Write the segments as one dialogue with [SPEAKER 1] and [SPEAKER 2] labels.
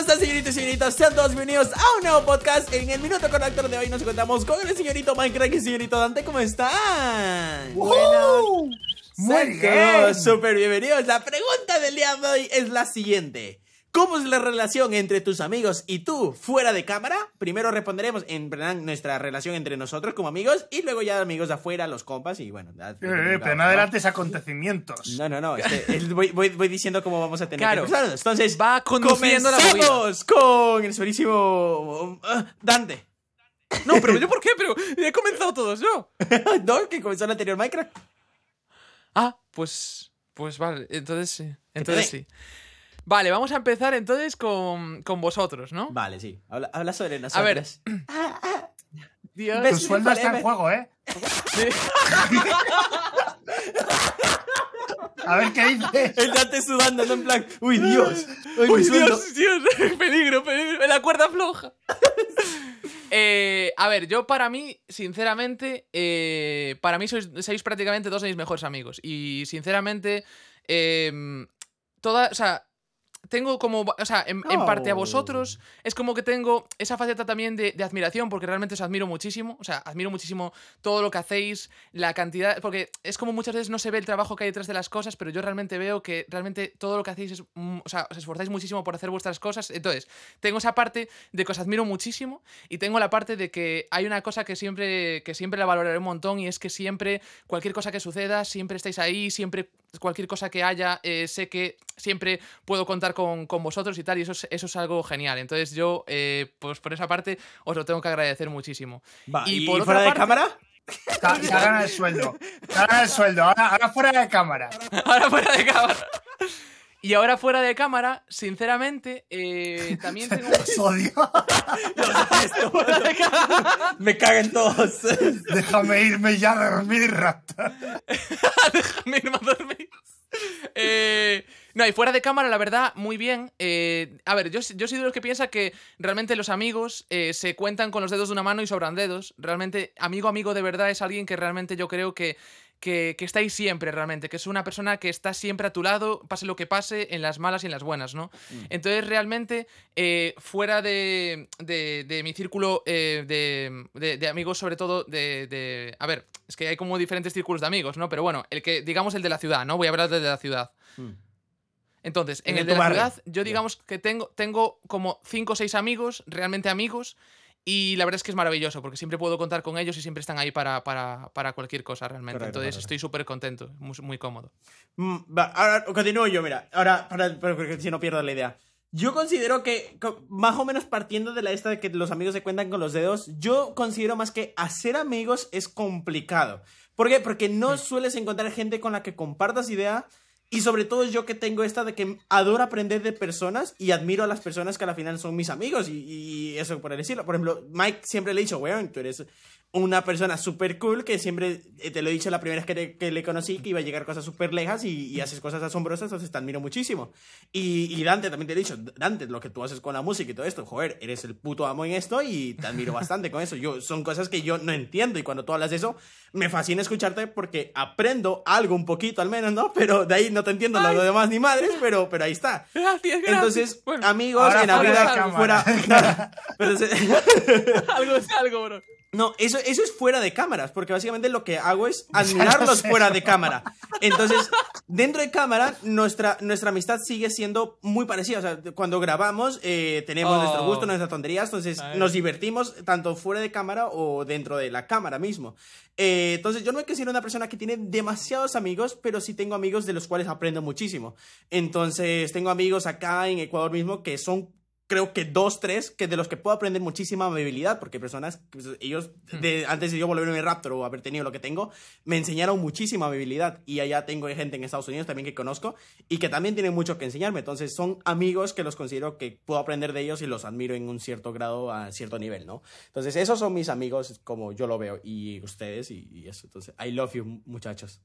[SPEAKER 1] están, señoritos y señoritas? Sean todos bienvenidos a un nuevo podcast. En el Minuto con Actor de hoy nos encontramos con el señorito Minecraft y el señorito Dante. ¿Cómo están?
[SPEAKER 2] Bueno, muy bien.
[SPEAKER 1] súper bienvenidos. La pregunta del día de hoy es la siguiente. ¿Cómo es la relación entre tus amigos y tú fuera de cámara? Primero responderemos en plan nuestra relación entre nosotros como amigos y luego ya amigos de afuera, los compas y bueno.
[SPEAKER 2] Eh, eh, pero no adelantes acontecimientos.
[SPEAKER 1] No, no, no. es que es- voy, voy- voy diciendo cómo vamos a tener
[SPEAKER 3] Claro.
[SPEAKER 1] que empezar. Entonces,
[SPEAKER 3] Va conduciendo la movida.
[SPEAKER 1] con el señorísimo ah, Dante.
[SPEAKER 3] No, pero yo por qué, pero he comenzado todos yo.
[SPEAKER 1] ¿No? Que comenzó el anterior Minecraft.
[SPEAKER 3] Ah, pues. Pues vale, entonces sí. Entonces
[SPEAKER 1] Entonces-
[SPEAKER 3] sí. Vale, vamos a empezar entonces con, con vosotros, ¿no?
[SPEAKER 1] Vale, sí. Habla, habla sobre
[SPEAKER 3] A ver. Dios.
[SPEAKER 2] Tu sueldo está en juego, ¿eh? A ver qué dices.
[SPEAKER 1] El Dante sudando, ¿no? En plan, uy, Dios. Uy.
[SPEAKER 3] Dios, Dios, peligro, peligro, la cuerda floja. Eh, a ver, yo para mí, sinceramente, eh, para mí sois, sois prácticamente dos de mis mejores amigos. Y sinceramente, eh, toda, o sea, tengo como, o sea, en, en parte a
[SPEAKER 1] Oh.
[SPEAKER 3] vosotros es como que tengo esa faceta también de, de admiración porque realmente os admiro muchísimo, o sea, admiro muchísimo todo lo que hacéis, la cantidad, porque es como muchas veces no se ve el trabajo que hay detrás de las cosas, pero yo realmente veo que realmente todo lo que hacéis es, mm, o sea, os esforzáis muchísimo por hacer vuestras cosas, entonces, tengo esa parte de que os admiro muchísimo y tengo la parte de que hay una cosa que siempre, que siempre la valoraré un montón y es que siempre, cualquier cosa que suceda, siempre estáis ahí, siempre cualquier cosa que haya, eh, sé que siempre puedo contar con, con vosotros y tal, y eso es, eso es algo genial. Entonces yo, eh, pues por esa parte, os lo tengo que agradecer muchísimo.
[SPEAKER 1] Va,
[SPEAKER 3] Y
[SPEAKER 1] ¿Y,
[SPEAKER 3] por otra
[SPEAKER 1] fuera de
[SPEAKER 3] parte-
[SPEAKER 1] cámara?
[SPEAKER 2] Se ha ganado el sueldo. Se ha ganado el sueldo. Ahora, ahora fuera de cámara.
[SPEAKER 3] Ahora fuera de cámara. Y ahora fuera de cámara, sinceramente, eh, también tengo...
[SPEAKER 2] Os odio.
[SPEAKER 1] Me cagan todos.
[SPEAKER 2] Déjame irme ya a dormir, rata.
[SPEAKER 3] Déjame irme a dormir. No, y fuera de cámara, la verdad, muy bien. Eh, a ver, yo, yo soy de los que piensa que realmente los amigos eh, se cuentan con los dedos de una mano y sobran dedos. Realmente, amigo, amigo de verdad es alguien que realmente yo creo que, que, que está ahí siempre, realmente. Que es una persona que está siempre a tu lado, pase lo que pase, en las malas y en las buenas, ¿no? Entonces, realmente, eh, fuera de, de- de mi círculo eh, de, de- amigos, sobre todo de, A ver, es que hay como diferentes círculos de amigos, ¿no? Pero bueno, el que, digamos, el de la ciudad, ¿no? Voy a hablar del de la ciudad.
[SPEAKER 1] Mm.
[SPEAKER 3] Entonces, en
[SPEAKER 1] El de
[SPEAKER 3] el de
[SPEAKER 1] tu
[SPEAKER 3] la
[SPEAKER 1] barrio.
[SPEAKER 3] ciudad, yo digamos que tengo, tengo como cinco o seis amigos, realmente amigos, y la verdad es que es maravilloso, porque siempre puedo contar con ellos y siempre están ahí para, para, para cualquier cosa, realmente.
[SPEAKER 1] Correcto,
[SPEAKER 3] Entonces,
[SPEAKER 1] correcto.
[SPEAKER 3] estoy súper contento, muy, muy cómodo.
[SPEAKER 1] Mm, va, ahora continúo yo, mira. Ahora, para, para- porque si no pierdo la idea. Yo considero que, más o menos partiendo de la esta de que los amigos se cuentan con los dedos, yo considero más que hacer amigos es complicado. ¿Por qué? Porque no sueles encontrar gente con la que compartas idea. Y sobre todo yo que tengo esta de que adoro aprender de personas y admiro a las personas que al final son mis amigos y, eso por decirlo. Por ejemplo, Mike siempre le he dicho, weón, tú eres una persona súper cool que siempre, eh, te lo he dicho la primera vez que, te- que le conocí, que iba a llegar cosas súper lejas y, y haces cosas asombrosas, entonces te admiro muchísimo. Y, y Dante, también te he dicho, Dante, lo que tú haces con la música y todo esto, joder, eres el puto amo en esto y te admiro bastante con eso. Yo, son cosas que yo no entiendo y cuando tú hablas de eso, me fascina escucharte porque aprendo algo un poquito al menos, ¿no? Pero de ahí no te entiendo lo demás ni madres, pero, pero ahí está.
[SPEAKER 3] Gracias, gracias.
[SPEAKER 1] Entonces,
[SPEAKER 3] Bueno,
[SPEAKER 1] amigos, en la vida fuera... Pero se-
[SPEAKER 3] algo es algo, bro.
[SPEAKER 1] no, eso, eso es fuera de cámaras, porque básicamente lo que hago es admirarlos fuera de cámara. Entonces, dentro de cámara, nuestra, nuestra amistad sigue siendo muy parecida. O sea, cuando grabamos, eh, tenemos
[SPEAKER 3] Oh.
[SPEAKER 1] nuestro gusto, nuestras tonterías, entonces nos divertimos tanto fuera de cámara o dentro de la cámara mismo. Eh, entonces, yo no me considero una persona que tiene demasiados amigos, pero sí tengo amigos de los cuales aprendo muchísimo. Entonces, tengo amigos acá en Ecuador mismo que son creo que dos, tres, que de los que puedo aprender muchísima amabilidad, porque personas, pues, ellos, de, antes de yo volverme Raptor o haber tenido lo que tengo, me enseñaron muchísima amabilidad. Y allá tengo gente en Estados Unidos también que conozco y que también tienen mucho que enseñarme. Entonces son amigos que los considero que puedo aprender de ellos y los admiro en un cierto grado, a cierto nivel, ¿no? Entonces esos son mis amigos como yo lo veo y ustedes y, y eso. Entonces, I love you, muchachos.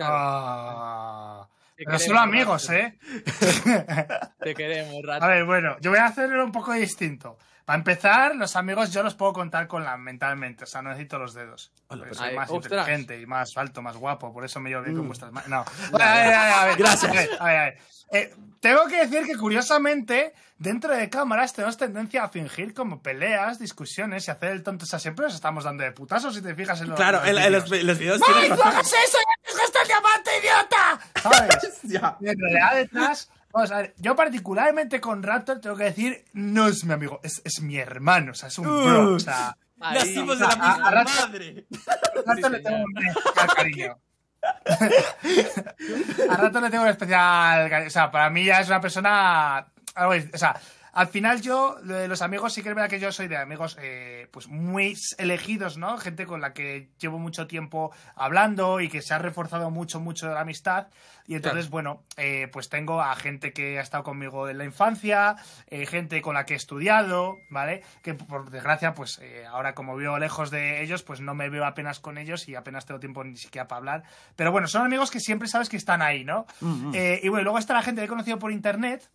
[SPEAKER 2] Ah,
[SPEAKER 3] Te
[SPEAKER 2] pero solo amigos. ¿eh?
[SPEAKER 3] Te queremos,
[SPEAKER 2] A
[SPEAKER 3] rato.
[SPEAKER 2] ver, bueno, yo voy a hacerlo un poco distinto. Para empezar, los amigos yo los puedo contar con la mentalmente, o sea, no necesito los dedos.
[SPEAKER 1] Hola, pues,
[SPEAKER 2] soy
[SPEAKER 3] ay,
[SPEAKER 2] más
[SPEAKER 3] ostras.
[SPEAKER 2] inteligente y más alto, más guapo, por eso me llevo bien con
[SPEAKER 1] Mm.
[SPEAKER 2] vuestras manos. No. A ver, a ver, a ver,
[SPEAKER 1] Gracias.
[SPEAKER 2] a ver, a ver, a. Eh, tengo que decir que curiosamente, dentro de cámaras tenemos tendencia a fingir como peleas, discusiones y hacer el tonto. O sea, siempre nos estamos dando de putazos si te fijas en los.
[SPEAKER 1] Claro, en, en los,
[SPEAKER 2] vídeos.
[SPEAKER 1] en los videos
[SPEAKER 2] ¡Ay, no hagas eso! ¡Ya te el diamante, idiota! ¿Sabes?
[SPEAKER 1] Ya.
[SPEAKER 2] Y en realidad detrás, vamos a ver, yo particularmente con Raptor tengo que decir, no es mi amigo, es, es mi hermano, o sea, es un bro, o sea.
[SPEAKER 1] Nacimos de
[SPEAKER 2] o
[SPEAKER 1] la
[SPEAKER 2] sea, a- a rato-
[SPEAKER 1] madre.
[SPEAKER 2] a Raptor le tengo un especial cariño. a Raptor le tengo un especial cariño, o sea, para mí ya es una persona, algo o sea, al final yo, lo de los amigos, sí que es verdad que yo soy de amigos eh, pues muy elegidos, ¿no? Gente con la que llevo mucho tiempo hablando y que se ha reforzado mucho, mucho la amistad. Y entonces, bueno, eh, pues tengo a gente que ha estado conmigo en la infancia, eh, gente con la que he estudiado, ¿vale? Que por desgracia, pues ahora como vivo lejos de ellos, pues no me veo apenas con ellos y apenas tengo tiempo ni siquiera para hablar. Pero bueno, son amigos que siempre sabes que están ahí, ¿no?
[SPEAKER 1] Mm, mm.
[SPEAKER 2] Y bueno, luego está la gente que he conocido por internet.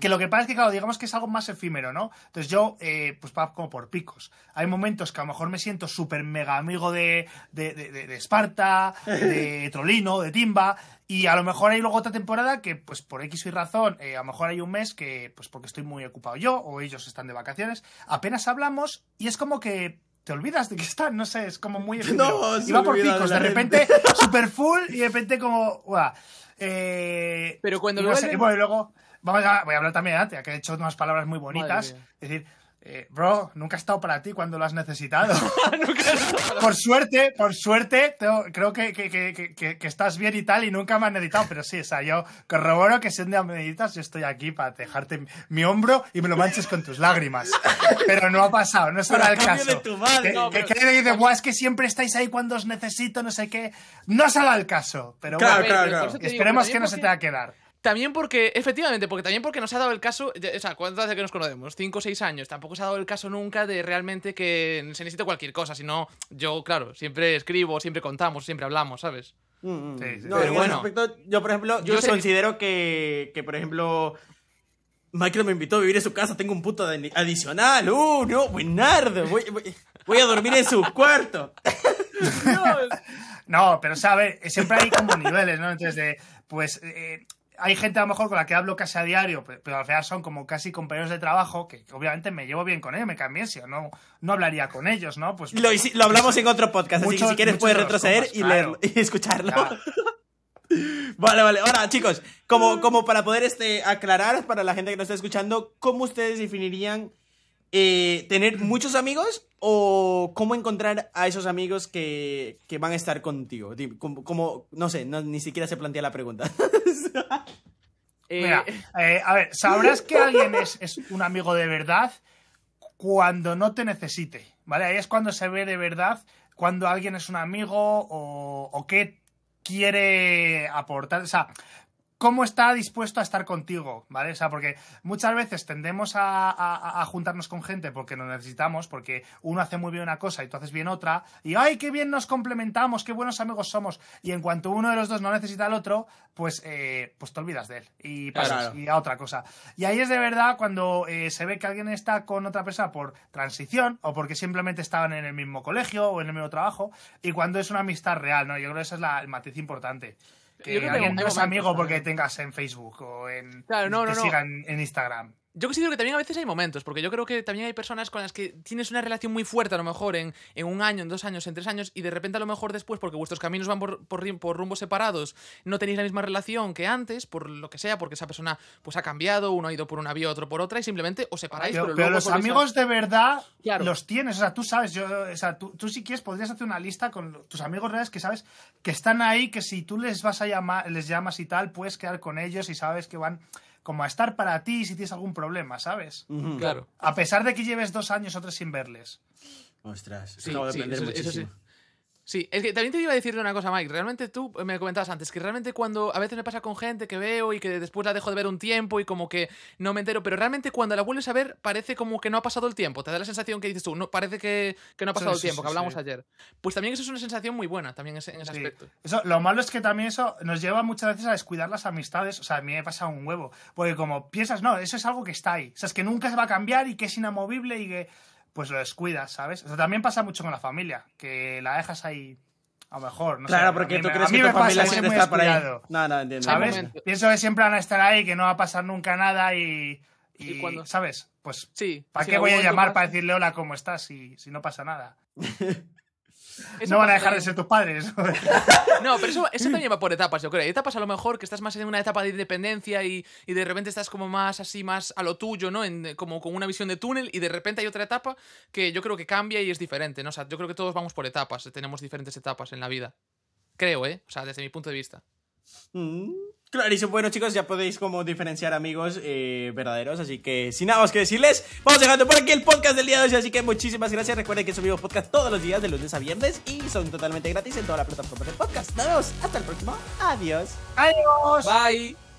[SPEAKER 2] Que lo que pasa es que, claro, digamos que es algo más efímero, ¿no? Entonces yo, eh, pues va como por picos. Hay momentos que a lo mejor me siento súper mega amigo de, de, de, de- de Esparta, de Trolino, de Timba, y a lo mejor hay luego otra temporada que, pues por X y razón, eh, a lo mejor hay un mes que, pues porque estoy muy ocupado yo, o ellos están de vacaciones, apenas hablamos y es como que te olvidas de que están, no sé, es como muy efímero.
[SPEAKER 1] No,
[SPEAKER 2] y va por
[SPEAKER 1] de
[SPEAKER 2] picos, de repente super full y de repente como, ¡guau! Eh,
[SPEAKER 3] Pero cuando
[SPEAKER 2] no sé,
[SPEAKER 3] vuelven-
[SPEAKER 2] y bueno, y luego vamos a, voy a hablar también antes, que he hecho unas palabras muy bonitas. Es decir, eh, bro, nunca he estado para ti cuando lo has necesitado. por suerte, por suerte, tengo- creo que, que, que, que- estás bien y tal y nunca me has necesitado, pero sí, o sea, yo corroboro que si un día me necesitas, yo estoy aquí para dejarte mi, mi hombro y me lo manches con tus lágrimas. Pero no ha pasado, no será
[SPEAKER 1] a
[SPEAKER 2] el caso.
[SPEAKER 1] de tu madre.
[SPEAKER 2] Que,
[SPEAKER 3] No,
[SPEAKER 2] que,
[SPEAKER 3] pero-
[SPEAKER 2] que dice, "Buah, es que siempre estáis ahí cuando os necesito, no sé qué. No será el caso, pero
[SPEAKER 1] Claro,
[SPEAKER 2] bueno,
[SPEAKER 1] claro, claro.
[SPEAKER 3] te digo,
[SPEAKER 2] esperemos
[SPEAKER 3] pero
[SPEAKER 2] que no se
[SPEAKER 3] porque-
[SPEAKER 2] tenga que dar.
[SPEAKER 3] También porque, efectivamente, porque también porque nos ha dado el caso, o sea, ¿cuánto hace que nos conocemos? Cinco o seis años. Tampoco se ha dado el caso nunca de realmente que se necesite cualquier cosa, sino yo, claro, siempre escribo, siempre contamos, siempre hablamos, ¿sabes?
[SPEAKER 1] Mm, mm.
[SPEAKER 2] Sí, sí.
[SPEAKER 1] No,
[SPEAKER 3] Pero
[SPEAKER 1] en ese
[SPEAKER 3] bueno.
[SPEAKER 1] aspecto, yo, por ejemplo, yo,
[SPEAKER 3] Yo
[SPEAKER 1] considero que, que, por ejemplo, Michael me invitó a vivir en su casa, tengo un puto adi- adicional. Uh, no, buenardo. Voy, voy, voy a dormir en su cuarto.
[SPEAKER 2] No, pero sabe, siempre hay como niveles, ¿no? Entonces, de, pues, eh, hay gente a lo mejor con la que hablo casi a diario, pe- pero al final son como casi compañeros de trabajo, que, obviamente me llevo bien con ellos, me caen bien, si no, no hablaría con ellos, ¿no? Pues
[SPEAKER 1] Lo, hablamos en otro podcast, así que si quieres puedes retroceder
[SPEAKER 2] compas,
[SPEAKER 1] y,
[SPEAKER 2] claro.
[SPEAKER 1] leerlo, y escucharlo. Vale, vale. Ahora, chicos, como, como para poder este, aclarar para la gente que nos está escuchando, ¿cómo ustedes definirían eh, tener muchos amigos o cómo encontrar a esos amigos que, que van a estar contigo? Como, como- no sé, no, ni siquiera se plantea la pregunta.
[SPEAKER 3] Eh,
[SPEAKER 2] Mira, eh, a ver, sabrás que alguien es, es un amigo de verdad cuando no te necesite, ¿vale? Ahí es cuando se ve de verdad cuando alguien es un amigo o, o qué quiere aportar, o sea, cómo está dispuesto a estar contigo, ¿vale? O sea, porque muchas veces tendemos a, a- a juntarnos con gente porque nos necesitamos, porque uno hace muy bien una cosa y tú haces bien otra, y ¡ay, qué bien nos complementamos, qué buenos amigos somos! Y en cuanto uno de los dos no necesita al otro, pues, eh, pues te olvidas de él y pasas
[SPEAKER 1] Claro.
[SPEAKER 2] y a otra cosa. Y ahí es de verdad cuando eh, se ve que alguien está con otra persona por transición o porque simplemente estaban en el mismo colegio o en el mismo trabajo, y cuando es una amistad real, ¿no? Yo creo que ese es la- el matiz importante. Que alguien no es amigo porque tengas en Facebook o en
[SPEAKER 3] Claro, no,
[SPEAKER 2] te
[SPEAKER 3] no.
[SPEAKER 2] sigan en Instagram.
[SPEAKER 3] Yo considero que también a veces hay momentos, porque yo creo que también hay personas con las que tienes una relación muy fuerte, a lo mejor en, en un año, en dos años, en tres años, y de repente a lo mejor después, porque vuestros caminos van por, por, rumbos separados, no tenéis la misma relación que antes, por lo que sea, porque esa persona pues ha cambiado, uno ha ido por una vía, otro por otra, y simplemente os separáis,
[SPEAKER 2] Pero,
[SPEAKER 3] pero,
[SPEAKER 2] pero
[SPEAKER 3] luego
[SPEAKER 2] los
[SPEAKER 3] a-
[SPEAKER 2] amigos de verdad
[SPEAKER 3] Claro.
[SPEAKER 2] los tienes. O sea, tú sabes, yo, o sea, tú, tú si quieres podrías hacer una lista con tus amigos reales que sabes que están ahí, que si tú les vas a llamar, les llamas y tal, puedes quedar con ellos y sabes que van como a estar para ti si tienes algún problema, ¿sabes?
[SPEAKER 3] Claro.
[SPEAKER 2] A pesar de que lleves dos años o tres sin verles.
[SPEAKER 1] Ostras,
[SPEAKER 3] Sí,
[SPEAKER 1] acabo de
[SPEAKER 3] sí,
[SPEAKER 1] aprender
[SPEAKER 3] eso sí. Sí, es que también te iba a decir una cosa, Mike. Realmente tú me comentabas antes que realmente cuando a veces me pasa con gente que veo y que después la dejo de ver un tiempo y como que no me entero, pero realmente cuando la vuelves a ver parece como que no ha pasado el tiempo. Te da la sensación que dices tú, no, parece que, que no ha pasado
[SPEAKER 2] Sí,
[SPEAKER 3] el tiempo,
[SPEAKER 2] sí,
[SPEAKER 3] que hablamos ayer. Pues también eso es una sensación muy buena, también en ese aspecto.
[SPEAKER 2] Eso, lo malo es que también eso nos lleva muchas veces a descuidar las amistades. O sea, a mí me pasa un huevo. Porque como piensas, no, eso es algo que está ahí. O sea, es que nunca se va a cambiar y que es inamovible y que pues lo descuidas, ¿sabes? O sea, también pasa mucho con la familia, que la dejas ahí a lo mejor. No sé,
[SPEAKER 1] claro, porque tú
[SPEAKER 2] me-
[SPEAKER 1] crees que tu familia siempre está por ahí. No, no, entiendo.
[SPEAKER 2] ¿Sabes? Pienso que siempre van a estar ahí, que no va a pasar nunca nada y. y,
[SPEAKER 3] Y cuando-
[SPEAKER 2] ¿Sabes? Pues,
[SPEAKER 3] Sí.
[SPEAKER 2] ¿para
[SPEAKER 3] si
[SPEAKER 2] qué voy a llamar para decirle hola, ¿cómo estás? Si, si no pasa nada.
[SPEAKER 3] Eso
[SPEAKER 2] no van a dejar de ser tus padres.
[SPEAKER 3] No, pero eso, eso también va por etapas, yo creo. Hay etapas a lo mejor que estás más en una etapa de independencia y, y de repente estás como más así, más a lo tuyo, ¿no? En, como con una visión de túnel y de repente hay otra etapa que yo creo que cambia y es diferente, ¿no? O sea, yo creo que todos vamos por etapas, tenemos diferentes etapas en la vida. Creo, ¿eh? O sea, desde mi punto de vista.
[SPEAKER 1] Mm, Clarísimo. Bueno, chicos, ya podéis como diferenciar amigos eh, verdaderos. Así que, sin nada más que decirles, vamos dejando por aquí el podcast del día de hoy. Así que muchísimas gracias. Recuerden que subimos podcast todos los días, de lunes a viernes, y son totalmente gratis en toda la plataforma de podcast. Nos vemos. Hasta el próximo. Adiós.
[SPEAKER 2] ¡Adiós!
[SPEAKER 3] Bye.